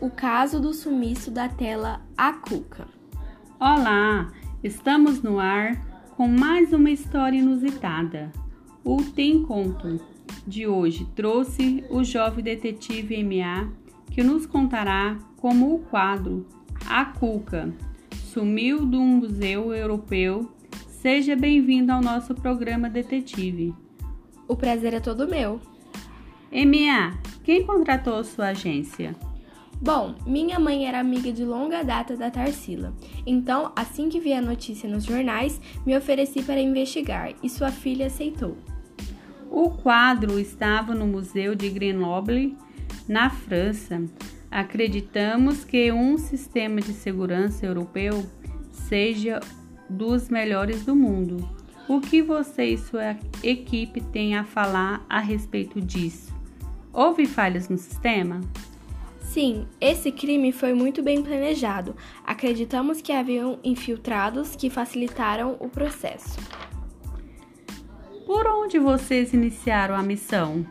o caso do sumiço da tela A Cuca. Olá, estamos no ar com mais uma história inusitada. O Tem Conto de hoje trouxe o jovem detetive MA que nos contará como o quadro A Cuca sumiu de um museu europeu. Seja bem-vindo ao nosso programa Detetive. O prazer é todo meu. MA, quem contratou sua agência? Bom, minha mãe era amiga de longa data da Tarsila, então, assim que vi a notícia nos jornais, me ofereci para investigar e sua filha aceitou. O quadro estava no Museu de Grenoble, na França. Acreditamos que um sistema de segurança europeu seja dos melhores do mundo. O que você e sua equipe têm a falar a respeito disso? Houve falhas no sistema? Sim, esse crime foi muito bem planejado. Acreditamos que haviam infiltrados que facilitaram o processo. Por onde vocês iniciaram a missão?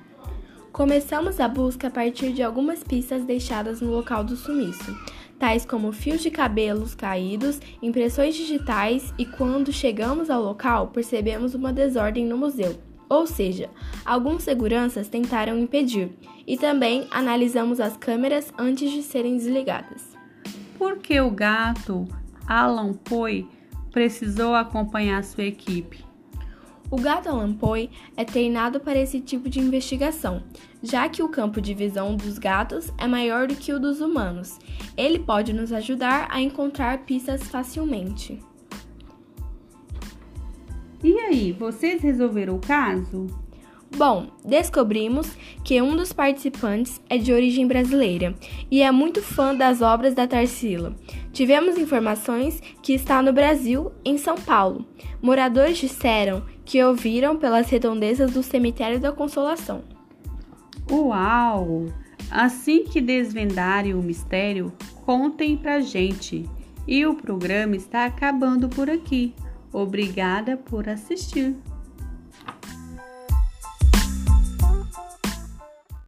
Começamos a busca a partir de algumas pistas deixadas no local do sumiço, tais como fios de cabelos caídos, impressões digitais e quando chegamos ao local percebemos uma desordem no museu. Ou seja, alguns seguranças tentaram impedir, e também analisamos as câmeras antes de serem desligadas. Por que o gato Alan Poe precisou acompanhar sua equipe? O gato Alan Poe é treinado para esse tipo de investigação, já que o campo de visão dos gatos é maior do que o dos humanos. Ele pode nos ajudar a encontrar pistas facilmente. E aí, vocês resolveram o caso? Bom, descobrimos que um dos participantes é de origem brasileira e é muito fã das obras da Tarsila. Tivemos informações que está no Brasil, em São Paulo. Moradores disseram que ouviram pelas redondezas do Cemitério da Consolação. Uau! Assim que desvendarem o mistério, contem pra gente. E o programa está acabando por aqui. Obrigada por assistir.